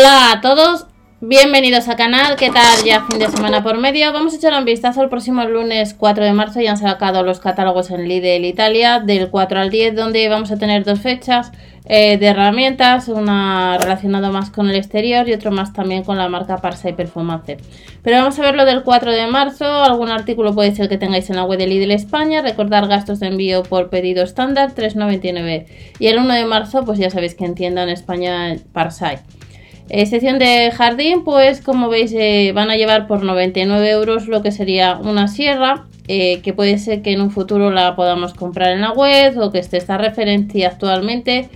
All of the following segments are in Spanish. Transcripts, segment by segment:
Hola a todos, bienvenidos al canal, ¿qué tal? Ya fin de semana por medio, vamos a echar un vistazo el próximo lunes 4 de marzo, ya han sacado los catálogos en Lidl Italia del 4 al 10 donde vamos a tener dos fechas eh, de herramientas, una relacionada más con el exterior y otro más también con la marca Parsai Performance. Pero vamos a ver lo del 4 de marzo, algún artículo puede ser que tengáis en la web de Lidl España, recordar gastos de envío por pedido estándar 3,99 y el 1 de marzo pues ya sabéis que en tienda en España Parsai. Eh, sección de jardín, pues como veis eh, van a llevar por 99 euros lo que sería una sierra, eh, que puede ser que en un futuro la podamos comprar en la web o que esté esta referencia actualmente.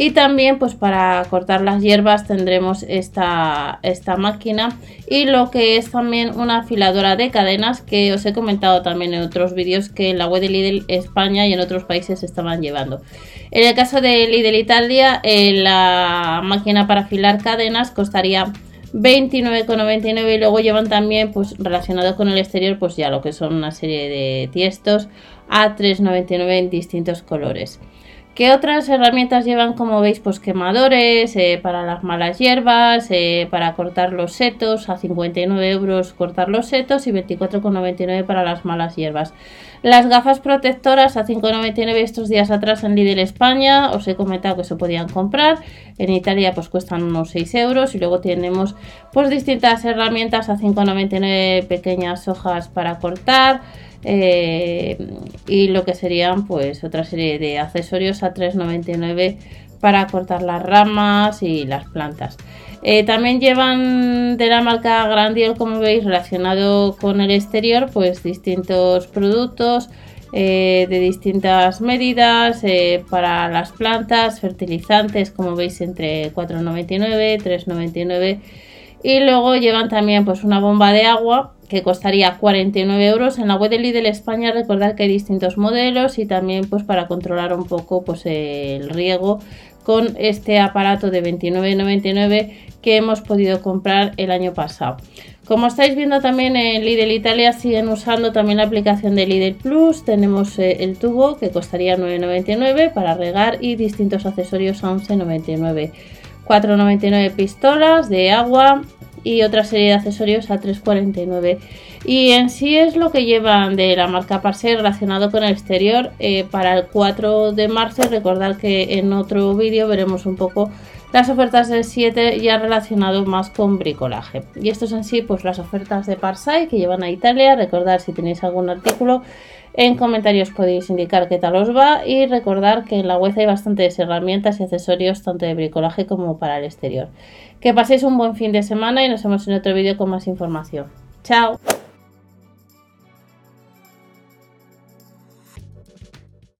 Y también pues para cortar las hierbas tendremos esta, esta máquina y lo que es también una afiladora de cadenas que os he comentado también en otros vídeos que en la web de Lidl España y en otros países estaban llevando. En el caso de Lidl Italia eh, la máquina para afilar cadenas costaría 29,99 y luego llevan también pues relacionado con el exterior pues ya lo que son una serie de tiestos a 3,99 en distintos colores. ¿Qué otras herramientas llevan? Como veis, pues quemadores eh, para las malas hierbas, eh, para cortar los setos, a 59 euros cortar los setos y 24,99 para las malas hierbas. Las gafas protectoras a 5,99 estos días atrás en Lidl España, os he comentado que se podían comprar. En Italia pues cuestan unos 6 euros y luego tenemos pues distintas herramientas a 5,99 pequeñas hojas para cortar. Eh, y lo que serían pues otra serie de accesorios a 3,99 para cortar las ramas y las plantas. Eh, también llevan de la marca Grandiol, como veis, relacionado con el exterior, pues distintos productos eh, de distintas medidas para las plantas, fertilizantes, como veis, entre 4,99, 3,99 y luego llevan también pues una bomba de agua que costaría 49 euros. En la web de Lidl España recordad que hay distintos modelos y también pues para controlar un poco pues el riego con este aparato de 29,99 que hemos podido comprar el año pasado. Como estáis viendo también en Lidl Italia siguen usando también la aplicación de Lidl Plus. Tenemos eh, el tubo que costaría 9,99 para regar y distintos accesorios a 11,99. 4,99 pistolas de agua y otra serie de accesorios a 3,49 y en sí es lo que llevan de la marca Parse relacionado con el exterior. Eh, para el 4 de marzo recordar que en otro vídeo veremos un poco las ofertas del 7 ya relacionado más con bricolaje. Y estos en sí pues las ofertas de Parsai que llevan a Italia. Recordar si tenéis algún artículo en comentarios podéis indicar qué tal os va y recordar que en la web hay bastantes herramientas y accesorios tanto de bricolaje como para el exterior. Que paséis un buen fin de semana y nos vemos en otro vídeo con más información. ¡Chao!